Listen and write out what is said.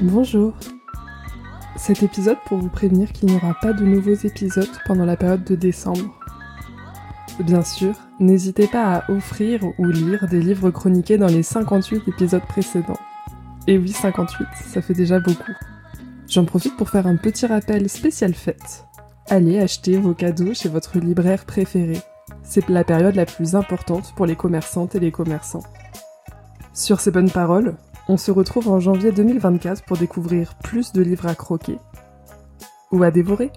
Bonjour Cet épisode pour vous prévenir qu'il n'y aura pas de nouveaux épisodes pendant la période de décembre. Bien sûr, n'hésitez pas à offrir ou lire des livres chroniqués dans les 58 épisodes précédents. Et oui, 58, ça fait déjà beaucoup. J'en profite pour faire un petit rappel spécial fête. Allez acheter vos cadeaux chez votre libraire préféré. C'est la période la plus importante pour les commerçantes et les commerçants. Sur ces bonnes paroles, on se retrouve en janvier 2024 pour découvrir plus de livres à croquer ou à dévorer.